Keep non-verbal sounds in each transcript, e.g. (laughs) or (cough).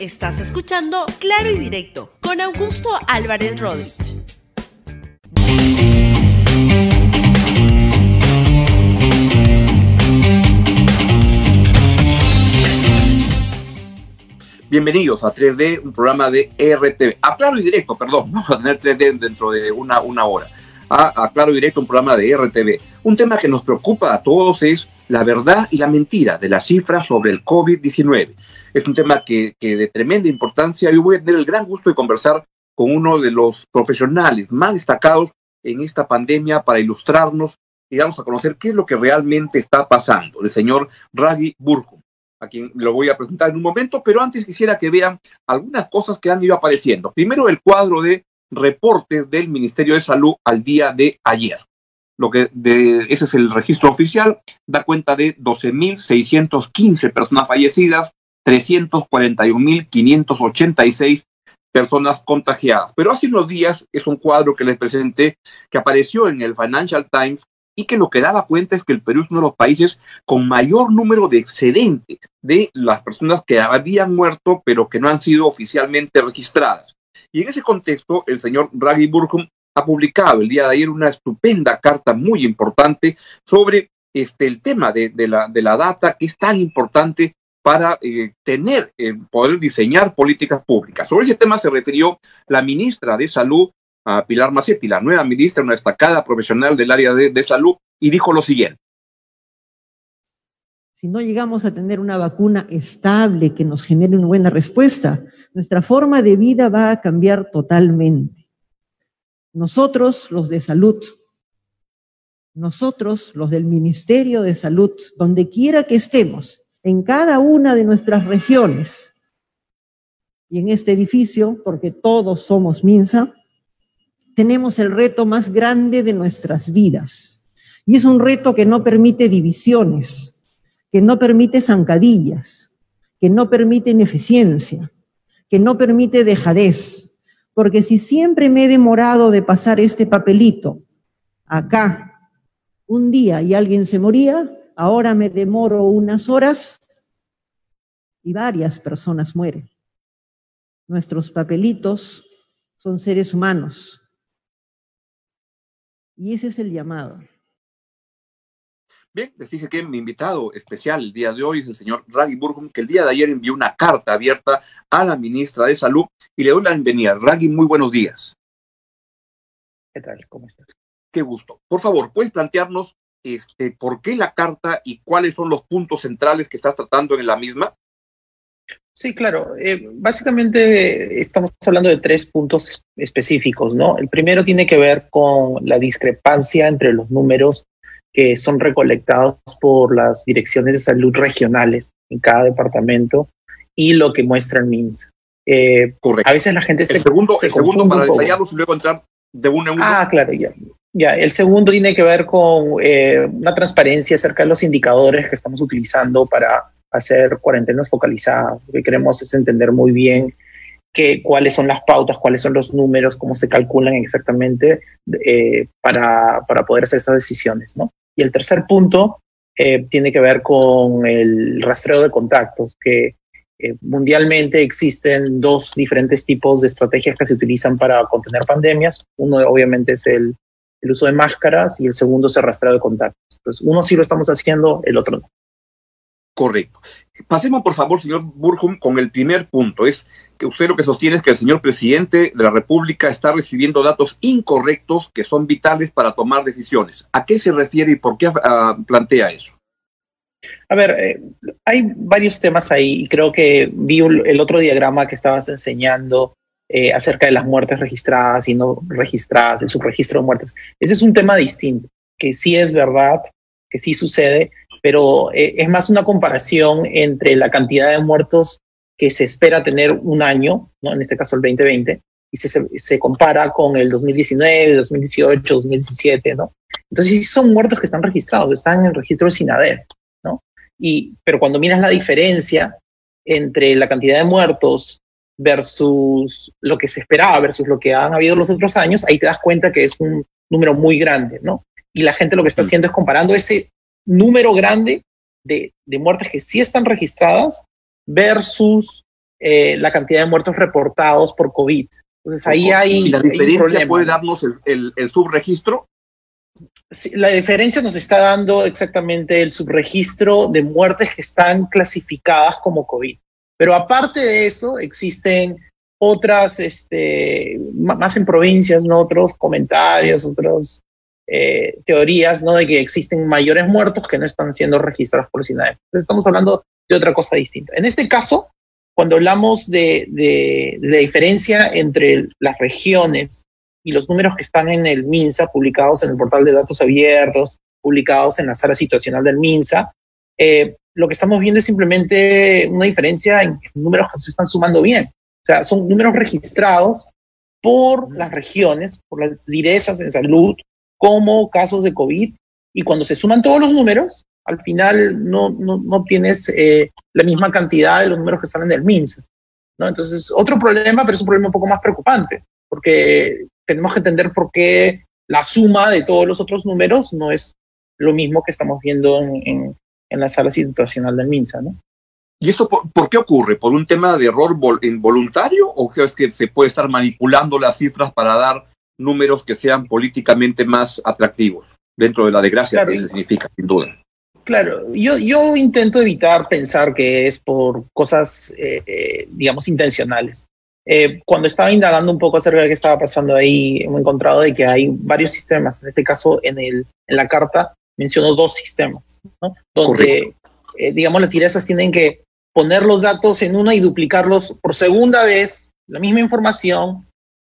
Estás escuchando Claro y Directo con Augusto Álvarez Rodríguez. Bienvenidos a 3D, un programa de RTV. A Claro y Directo, perdón, vamos a tener 3D dentro de una, una hora. A, a Claro Directo, un programa de RTV. Un tema que nos preocupa a todos es la verdad y la mentira de las cifras sobre el COVID-19. Es un tema que, que de tremenda importancia y voy a tener el gran gusto de conversar con uno de los profesionales más destacados en esta pandemia para ilustrarnos y darnos a conocer qué es lo que realmente está pasando. El señor Raghi Burjo a quien lo voy a presentar en un momento, pero antes quisiera que vean algunas cosas que han ido apareciendo. Primero, el cuadro de reportes del Ministerio de Salud al día de ayer. Lo que de, ese es el registro oficial, da cuenta de 12.615 personas fallecidas, 341.586 personas contagiadas. Pero hace unos días es un cuadro que les presenté que apareció en el Financial Times y que lo que daba cuenta es que el Perú es uno de los países con mayor número de excedente de las personas que habían muerto pero que no han sido oficialmente registradas. Y en ese contexto, el señor Raghi Burkham ha publicado el día de ayer una estupenda carta muy importante sobre este, el tema de, de, la, de la data que es tan importante para eh, tener, eh, poder diseñar políticas públicas. Sobre ese tema se refirió la ministra de Salud, a Pilar Macetti, la nueva ministra, una destacada profesional del área de, de salud, y dijo lo siguiente. Si no llegamos a tener una vacuna estable que nos genere una buena respuesta, nuestra forma de vida va a cambiar totalmente. Nosotros, los de salud, nosotros, los del Ministerio de Salud, donde quiera que estemos, en cada una de nuestras regiones y en este edificio, porque todos somos MINSA, tenemos el reto más grande de nuestras vidas. Y es un reto que no permite divisiones, que no permite zancadillas, que no permite ineficiencia, que no permite dejadez. Porque si siempre me he demorado de pasar este papelito acá un día y alguien se moría, ahora me demoro unas horas y varias personas mueren. Nuestros papelitos son seres humanos y ese es el llamado. Bien, les dije que mi invitado especial el día de hoy es el señor Raghi Burgum, que el día de ayer envió una carta abierta a la ministra de Salud y le doy la bienvenida. Raghi, muy buenos días. ¿Qué tal? ¿Cómo estás? Qué gusto. Por favor, ¿puedes plantearnos este, por qué la carta y cuáles son los puntos centrales que estás tratando en la misma? Sí, claro. Eh, básicamente estamos hablando de tres puntos específicos, ¿no? El primero tiene que ver con la discrepancia entre los números que son recolectados por las direcciones de salud regionales en cada departamento y lo que muestra el MINSA. Eh, Correcto. A veces la gente el se, segundo, se el segundo para detallarlos y luego entrar de uno en uno. Ah, claro, ya. Ya, el segundo tiene que ver con eh, una transparencia acerca de los indicadores que estamos utilizando para hacer cuarentenas focalizadas. Lo que queremos es entender muy bien que, cuáles son las pautas, cuáles son los números, cómo se calculan exactamente eh, para, para, poder hacer estas decisiones. ¿no? Y el tercer punto eh, tiene que ver con el rastreo de contactos, que eh, mundialmente existen dos diferentes tipos de estrategias que se utilizan para contener pandemias. Uno obviamente es el, el uso de máscaras y el segundo es el rastreo de contactos. Entonces, uno sí lo estamos haciendo, el otro no. Correcto. Pasemos, por favor, señor Burjum, con el primer punto. Es que usted lo que sostiene es que el señor presidente de la República está recibiendo datos incorrectos que son vitales para tomar decisiones. ¿A qué se refiere y por qué uh, plantea eso? A ver, eh, hay varios temas ahí creo que vi el otro diagrama que estabas enseñando eh, acerca de las muertes registradas y no registradas, el subregistro de muertes. Ese es un tema distinto, que sí es verdad, que sí sucede, pero eh, es más una comparación entre la cantidad de muertos que se espera tener un año, ¿no? en este caso el 2020, y se, se compara con el 2019, 2018, 2017, ¿no? Entonces sí son muertos que están registrados, están en el registro de SINADER, ¿no? Y, pero cuando miras la diferencia entre la cantidad de muertos versus lo que se esperaba, versus lo que han habido los otros años, ahí te das cuenta que es un número muy grande, ¿no? Y la gente lo que está haciendo es comparando ese número grande de, de, muertes que sí están registradas versus eh, la cantidad de muertos reportados por COVID. Entonces ahí hay. ¿Y la diferencia puede darnos el, el, subregistro? la diferencia nos está dando exactamente el subregistro de muertes que están clasificadas como COVID. Pero aparte de eso, existen otras, este, más en provincias, ¿no? Otros comentarios, otras eh, teorías, ¿no? De que existen mayores muertos que no están siendo registrados por SINAE. Entonces estamos hablando de otra cosa distinta. En este caso, cuando hablamos de, la diferencia entre las regiones y los números que están en el MINSA, publicados en el portal de datos abiertos, publicados en la sala situacional del MINSA, eh, lo que estamos viendo es simplemente una diferencia en números que se están sumando bien. O sea, son números registrados por las regiones, por las direzas en salud, como casos de COVID. Y cuando se suman todos los números, al final no, no, no tienes eh, la misma cantidad de los números que están en el MINSA. ¿no? Entonces, otro problema, pero es un problema un poco más preocupante, porque tenemos que entender por qué la suma de todos los otros números no es lo mismo que estamos viendo en, en la sala situacional del MINSA, ¿no? ¿Y esto por, qué ocurre? ¿Por un tema de error involuntario o es que se puede estar manipulando las cifras para dar números que sean políticamente más atractivos dentro de la desgracia que eso significa, sin duda? Claro, yo, yo intento evitar pensar que es por cosas, eh, eh, digamos, intencionales. Eh, cuando estaba indagando un poco acerca de qué estaba pasando ahí, hemos encontrado de que hay varios sistemas, en este caso en, el, en la carta mencionó dos sistemas, ¿no? donde, eh, digamos, las direzas tienen que poner los datos en uno y duplicarlos por segunda vez, la misma información,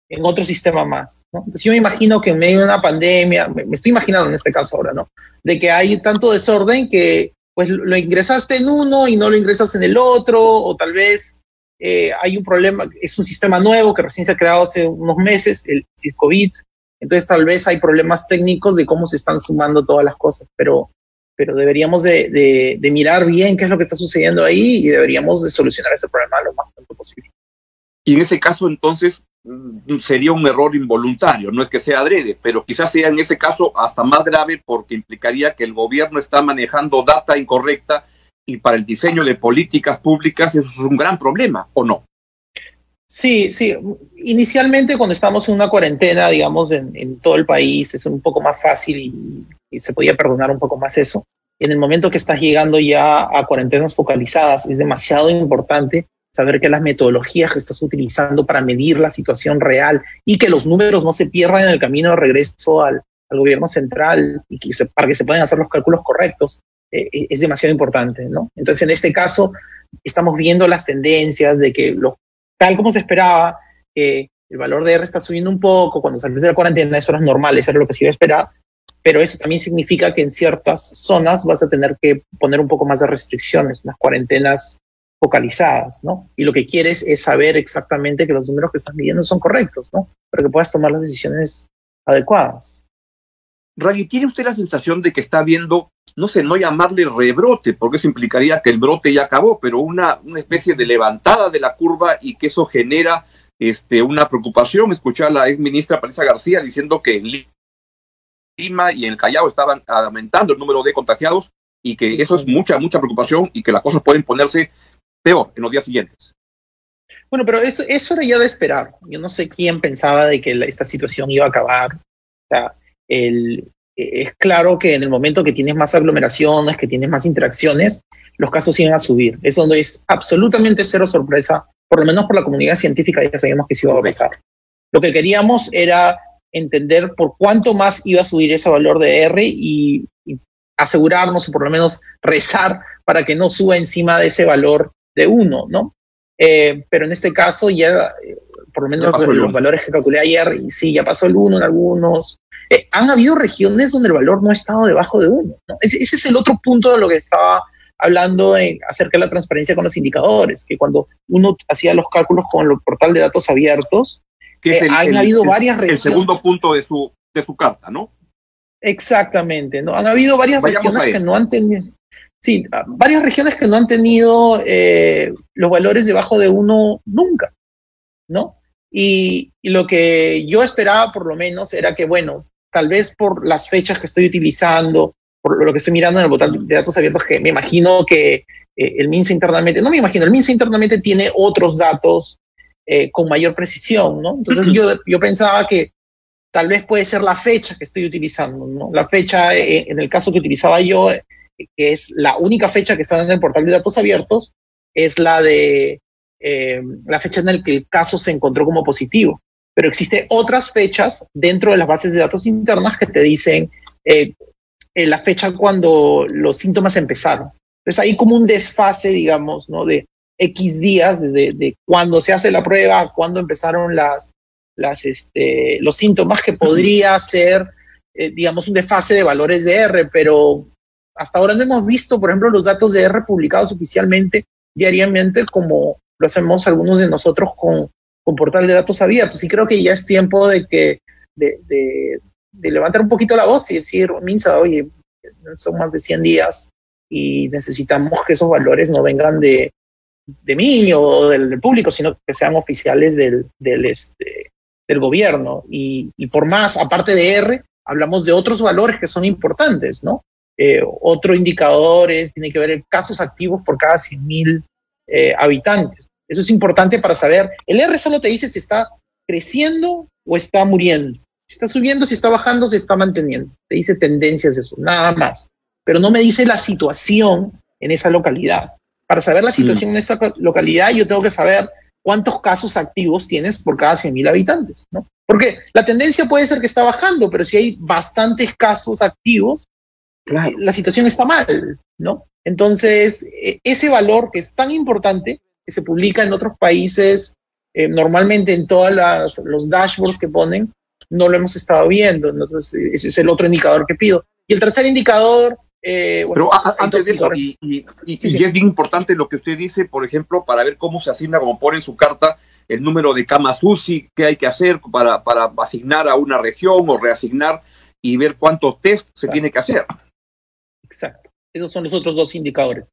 en otro sistema más. ¿no? Yo me imagino que en medio de una pandemia, me, estoy imaginando en este caso ahora, ¿no? De que hay tanto desorden que pues lo ingresaste en uno y no lo ingresas en el otro, o tal vez eh, hay un problema, es un sistema nuevo que recién se ha creado hace unos meses, el COVID, entonces tal vez hay problemas técnicos de cómo se están sumando todas las cosas, pero, pero deberíamos de, de, mirar bien qué es lo que está sucediendo ahí y deberíamos de solucionar ese problema lo más pronto posible. Y en ese caso entonces sería un error involuntario, no es que sea adrede, pero quizás sea en ese caso hasta más grave porque implicaría que el gobierno está manejando data incorrecta y para el diseño de políticas públicas eso es un gran problema, ¿o no? Sí, sí. Inicialmente cuando estamos en una cuarentena, digamos, en, todo el país, es un poco más fácil y, se podía perdonar un poco más eso. En el momento que estás llegando ya a cuarentenas focalizadas, es demasiado importante saber que las metodologías que estás utilizando para medir la situación real y que los números no se pierdan en el camino de regreso al, gobierno central y que para que se puedan hacer los cálculos correctos, eh, es demasiado importante, ¿no? Entonces, en este caso, estamos viendo las tendencias de que los tal como se esperaba, que el valor de R está subiendo un poco, cuando sales de la cuarentena eso era normal, eso era lo que se iba a esperar, pero eso también significa que en ciertas zonas vas a tener que poner un poco más de restricciones, unas cuarentenas focalizadas, ¿no? Y lo que quieres es saber exactamente que los números que estás midiendo son correctos, ¿no? Para que puedas tomar las decisiones adecuadas. Raggy, ¿tiene usted la sensación de que está viendo no sé, no llamarle rebrote, porque eso implicaría que el brote ya acabó, pero una, una especie de levantada de la curva y que eso genera este, una preocupación. Escuché a la ex ministra Patricia García diciendo que en Lima y en el Callao estaban aumentando el número de contagiados y que eso es mucha, mucha preocupación y que las cosas pueden ponerse peor en los días siguientes. Bueno, pero eso, eso era ya de esperar. Yo no sé quién pensaba de que esta situación iba a acabar. O sea, el, es claro que en el momento que tienes más aglomeraciones, que tienes más interacciones, los casos siguen a subir. Eso no es absolutamente cero sorpresa, por lo menos por la comunidad científica ya sabíamos que se iba a pasar. Lo que queríamos era entender por cuánto más iba a subir ese valor de R y, asegurarnos o por lo menos rezar para que no suba encima de ese valor de 1, ¿no? Eh, pero en este caso ya, eh, por lo menos los, valores que calculé ayer, sí, ya pasó el 1 en algunos, eh, han habido regiones donde el valor no ha estado debajo de uno. Ese, es el otro punto de lo que estaba hablando acerca de la transparencia con los indicadores, que cuando uno hacía los cálculos con el portal de datos abiertos, que eh, han habido varias regiones. El segundo punto de su, de su carta, ¿no? Exactamente, ¿no? Han habido varias regiones que no han tenido. Sí, varias regiones que no han tenido eh, los valores debajo de uno nunca, ¿no? y, lo que yo esperaba por lo menos era que, bueno, tal vez por las fechas que estoy utilizando, por lo que estoy mirando en el botón de datos abiertos, que me imagino que eh, el MINSA internamente, no me imagino, el MINSA internamente tiene otros datos eh, con mayor precisión, ¿no? Entonces yo, yo pensaba que tal vez puede ser la fecha que estoy utilizando, ¿no? La fecha, en el caso que utilizaba yo, que es la única fecha que está en el portal de datos abiertos, es la de la fecha en la que el caso se encontró como positivo. Pero existen otras fechas dentro de las bases de datos internas que te dicen la fecha cuando los síntomas empezaron. Entonces hay como un desfase, digamos, ¿no? De X días desde de cuando se hace la prueba, cuando empezaron las, las, este, los síntomas, que podría ser, eh, digamos, un desfase de valores de R, pero hasta ahora no hemos visto, por ejemplo, los datos de R publicados oficialmente diariamente como lo hacemos algunos de nosotros con, con portal de datos abiertos. Y creo que ya es tiempo de que de, levantar un poquito la voz y decir, Minsa, oye, son más de 100 días, y necesitamos que esos valores no vengan de, de mí o del, público, sino que sean oficiales del, del, este, del gobierno. Y, y, por más, aparte de R, hablamos de otros valores que son importantes, ¿no? Eh, otro indicador es, tiene que ver en casos activos por cada 100.000 eh, habitantes. Eso es importante para saber. El R solo te dice si está creciendo o está muriendo. Si está subiendo, si está bajando, si está manteniendo. Te dice tendencias eso, nada más pero no me dice la situación en esa localidad. Para saber la situación mm. en esa localidad, yo tengo que saber cuántos casos activos tienes por cada 100.000 habitantes, ¿no? Porque la tendencia puede ser que está bajando, pero si hay bastantes casos activos, la situación está mal, ¿no? Entonces, e, ese valor que es tan importante, que se publica en otros países, eh, normalmente en todos los dashboards que ponen, no lo hemos estado viendo. Entonces, ese es el otro indicador que pido. Y el tercer indicador eh, Pero antes de eso, y, es bien importante lo que usted dice, por ejemplo, para ver cómo se asigna, como pone en su carta, el número de camas UCI, qué hay que hacer para, para asignar a una región o reasignar y ver cuántos test se tiene que hacer. Exacto. Esos son los otros dos indicadores.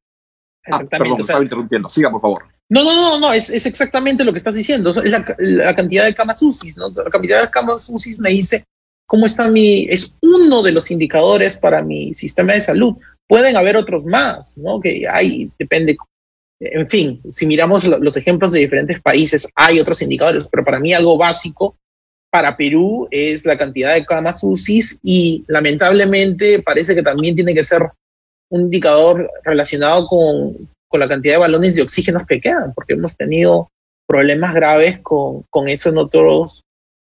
Ah, perdón, estaba interrumpiendo. Siga, por favor. No, no, no, no, es, es exactamente lo que estás diciendo. Es la, cantidad de camas UCI, ¿no? La cantidad de camas UCI me dice cómo está mi, es uno de los indicadores para mi sistema de salud. Pueden haber otros más, ¿no? Que hay, depende. En fin, si miramos los ejemplos de diferentes países, hay otros indicadores, pero para mí algo básico para Perú es la cantidad de camas UCI y lamentablemente parece que también tiene que ser un indicador relacionado con, con la cantidad de balones de oxígeno que quedan, porque hemos tenido problemas graves con, con eso en otros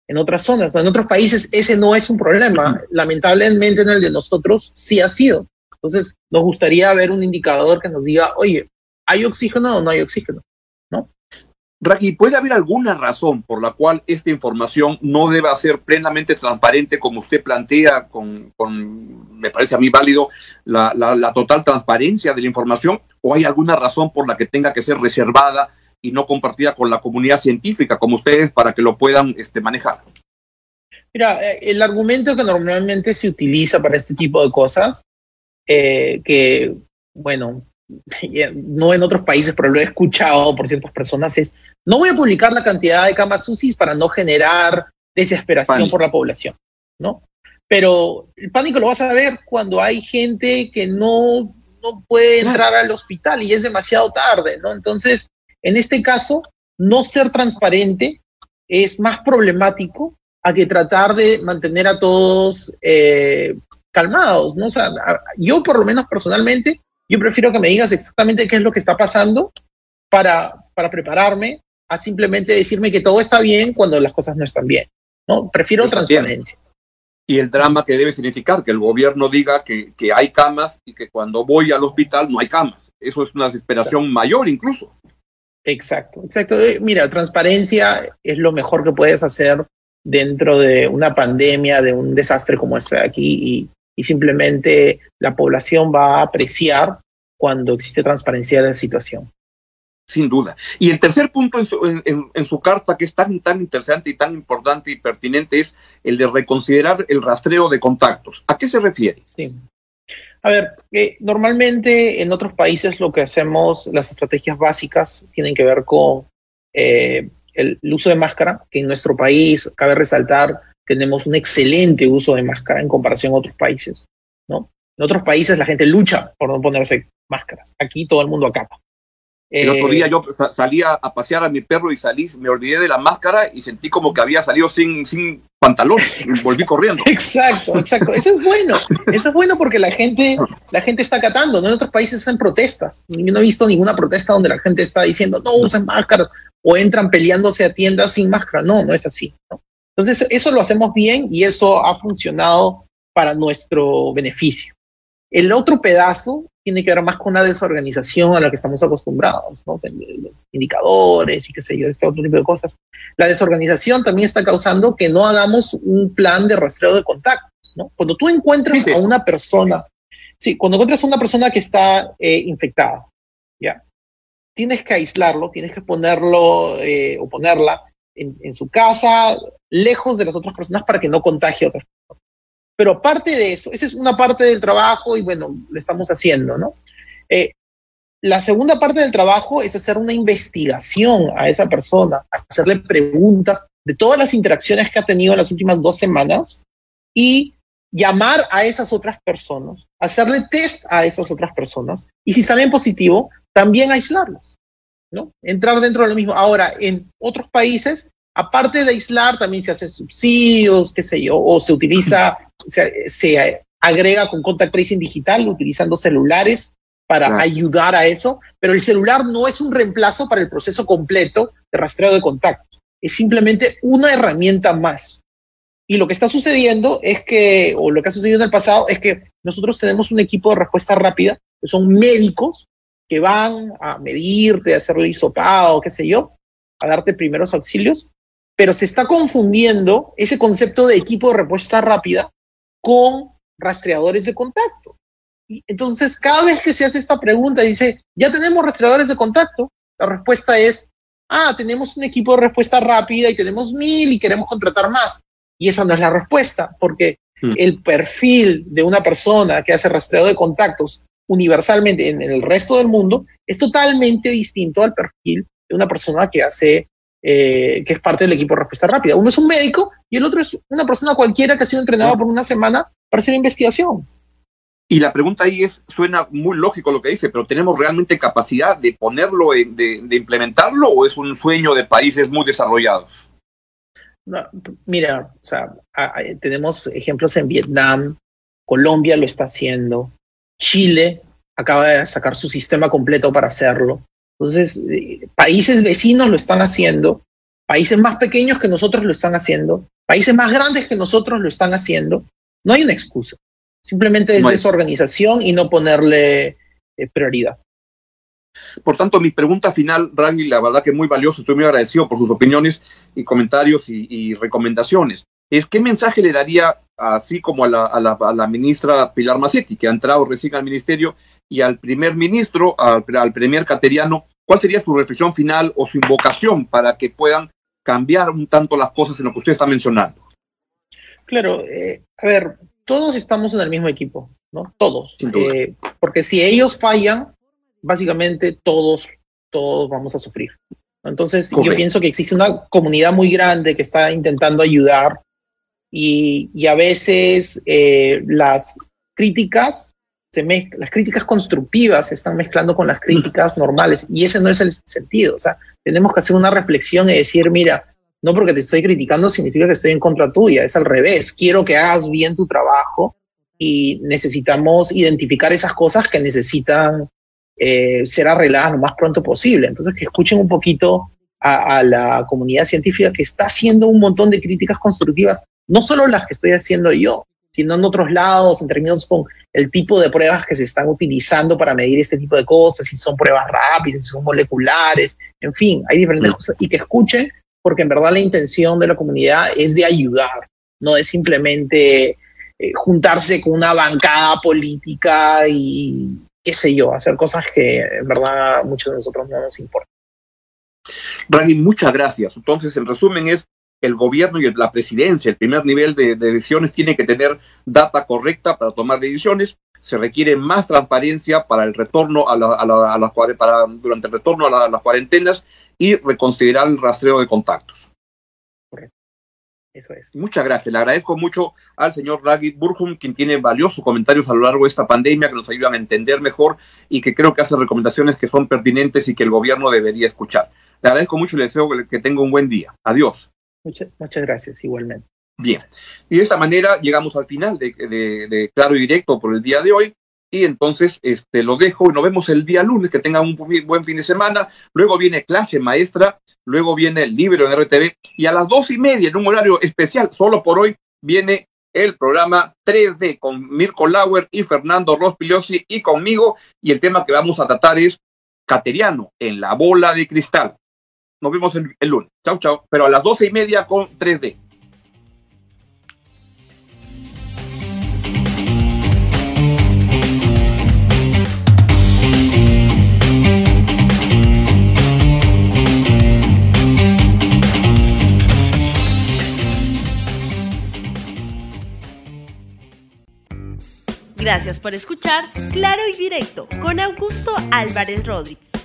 en otras zonas. En otros países ese no es un problema. Lamentablemente en el de nosotros sí ha sido. Entonces nos gustaría ver un indicador que nos diga, oye, ¿hay oxígeno o no hay oxígeno? ¿No? Raki, ¿puede haber alguna razón por la cual esta información no deba ser plenamente transparente como usted plantea con, me parece a mí válido, la total transparencia de la información? ¿O hay alguna razón por la que tenga que ser reservada y no compartida con la comunidad científica como ustedes para que lo puedan este, manejar? Mira, eh, el argumento que normalmente se utiliza para este tipo de cosas, eh, que, bueno, (laughs) no en otros países, pero lo he escuchado por ciertas personas, es, no voy a publicar la cantidad de camas UCI para no generar desesperación por la población, ¿no? Pero el pánico lo vas a ver cuando hay gente que no, no puede entrar al hospital y es demasiado tarde, ¿no? Entonces, en este caso, no ser transparente es más problemático a que tratar de mantener a todos eh, calmados, ¿no? O sea, yo por lo menos personalmente, yo prefiero que me digas exactamente qué es lo que está pasando para, para prepararme a simplemente decirme que todo está bien cuando las cosas no están bien, ¿no? Prefiero transparencia. Y el drama que debe significar que el gobierno diga que, que hay camas y que cuando voy al hospital no hay camas. Eso es una desesperación mayor incluso. Exacto, exacto. Eh, mira, transparencia es lo mejor que puedes hacer dentro de una pandemia, de un desastre como este de aquí, y, simplemente la población va a apreciar cuando existe transparencia de la situación. Sin duda. Y el tercer punto en su, en su, carta, que es tan, tan interesante y tan importante y pertinente, es el de reconsiderar el rastreo de contactos. ¿A qué se refiere? Sí. A ver, eh, normalmente en otros países lo que hacemos, las estrategias básicas tienen que ver con eh, el, uso de máscara, que en nuestro país, cabe resaltar, tenemos un excelente uso de máscara en comparación a otros países, ¿no? En otros países la gente lucha por no ponerse máscaras. Aquí todo el mundo acata. El otro día yo salía a pasear a mi perro y salí, me olvidé de la máscara y sentí como que había salido sin, sin pantalones y (laughs) volví corriendo. Exacto, exacto. Eso es bueno. Eso es bueno porque la gente, la gente está acatando. ¿no? En otros países hacen protestas. Yo no he visto ninguna protesta donde la gente está diciendo no usen máscaras o entran peleándose a tiendas sin máscara. No, no es así. Entonces, eso lo hacemos bien y eso ha funcionado para nuestro beneficio. El otro pedazo tiene que ver más con una desorganización a la que estamos acostumbrados, ¿no? Los indicadores y qué sé yo, este otro tipo de cosas. La desorganización también está causando que no hagamos un plan de rastreo de contactos, ¿no? Cuando tú encuentras a una persona, sí, cuando encuentras a una persona que está eh, infectada, ¿ya? Tienes que aislarlo, tienes que ponerlo eh, o ponerla en, en, su casa, lejos de las otras personas para que no contagie a otras personas. Pero aparte de eso, esa es una parte del trabajo y bueno, lo estamos haciendo, ¿no? Eh, la segunda parte del trabajo es hacer una investigación a esa persona, hacerle preguntas de todas las interacciones que ha tenido en las últimas dos semanas y llamar a esas otras personas, hacerle test a esas otras personas y si salen positivo, también aislarlos, ¿no? Entrar dentro de lo mismo. Ahora, en otros países, aparte de aislar, también se hacen subsidios, qué sé yo, o se utiliza se, agrega con contact tracing digital utilizando celulares para ayudar a eso, pero el celular no es un reemplazo para el proceso completo de rastreo de contactos, es simplemente una herramienta más. Y lo que está sucediendo es que, o lo que ha sucedido en el pasado, es que nosotros tenemos un equipo de respuesta rápida, que son médicos que van a medirte, a hacerle hisopado, qué sé yo, a darte primeros auxilios, pero se está confundiendo ese concepto de equipo de respuesta rápida con rastreadores de contacto. Y entonces, cada vez que se hace esta pregunta, dice, ¿ya tenemos rastreadores de contacto? La respuesta es, ah, tenemos un equipo de respuesta rápida y tenemos mil y queremos contratar más. Y esa no es la respuesta, porque mm. el perfil de una persona que hace rastreo de contactos universalmente en el resto del mundo es totalmente distinto al perfil de una persona que hace eh, que es parte del equipo de respuesta rápida. Uno es un médico y el otro es una persona cualquiera que ha sido entrenado por una semana para hacer investigación. Y la pregunta ahí es, suena muy lógico lo que dice, pero ¿tenemos realmente capacidad de ponerlo, de, implementarlo o es un sueño de países muy desarrollados? mira, o sea, tenemos ejemplos en Vietnam, Colombia lo está haciendo, Chile acaba de sacar su sistema completo para hacerlo. Entonces, eh, países vecinos lo están haciendo, países más pequeños que nosotros lo están haciendo, países más grandes que nosotros lo están haciendo. No hay una excusa. Simplemente es desorganización y no ponerle eh, prioridad. Por tanto, mi pregunta final, Raghi, la verdad que muy valioso, estoy muy agradecido por sus opiniones y comentarios y, recomendaciones. Es qué mensaje le daría, así como a la, a, la, a la, ministra Pilar Macetti, que ha entrado recién al ministerio, y al primer ministro, al, al premier cateriano, ¿Cuál sería su reflexión final o su invocación para que puedan cambiar un tanto las cosas en lo que usted está mencionando? Claro, eh, a ver, todos estamos en el mismo equipo, ¿no? Todos. Eh, porque si ellos fallan, básicamente todos, todos vamos a sufrir. Entonces, yo pienso que existe una comunidad muy grande que está intentando ayudar y, y a veces eh, las críticas se las críticas constructivas se están mezclando con las críticas normales y ese no es el sentido. O sea, tenemos que hacer una reflexión y decir, mira, no porque te estoy criticando significa que estoy en contra tuya, es al revés, quiero que hagas bien tu trabajo y necesitamos identificar esas cosas que necesitan eh, ser arregladas lo más pronto posible. Entonces, que escuchen un poquito a, a la comunidad científica que está haciendo un montón de críticas constructivas, no solo las que estoy haciendo yo, sino en otros lados, en términos con el tipo de pruebas que se están utilizando para medir este tipo de cosas, si son pruebas rápidas, si son moleculares, en fin, hay diferentes mm. cosas y que escuchen, porque en verdad la intención de la comunidad es de ayudar, no es simplemente eh, juntarse con una bancada política y qué sé yo, hacer cosas que en verdad a muchos de nosotros no nos importan. Rahim, muchas gracias. Entonces, el resumen es el gobierno y la presidencia, el primer nivel de, decisiones, tiene que tener data correcta para tomar decisiones. Se requiere más transparencia para el retorno a, las para, durante el retorno a, las cuarentenas y reconsiderar el rastreo de contactos. Eso es. Muchas gracias. Le agradezco mucho al señor Ragit Burhum, quien tiene valiosos comentarios a lo largo de esta pandemia que nos ayudan a entender mejor y que creo que hace recomendaciones que son pertinentes y que el gobierno debería escuchar. Le agradezco mucho y le deseo que tenga un buen día. Adiós. Muchas, muchas gracias, igualmente. Bien. Y de esta manera llegamos al final de, de, Claro y Directo por el día de hoy y entonces este, lo dejo y nos vemos el día lunes, que tengan un buen fin de semana, luego viene clase maestra, luego viene el libro en RTV y a las dos y media en un horario especial, solo por hoy, viene el programa 3D con Mirko Lauer y Fernando Rospigliosi y conmigo y el tema que vamos a tratar es Cateriano en la bola de cristal. Nos vemos el, el lunes. Chao, chao. Pero a las doce y media con 3D. Gracias por escuchar Claro y Directo con Augusto Álvarez Rodríguez.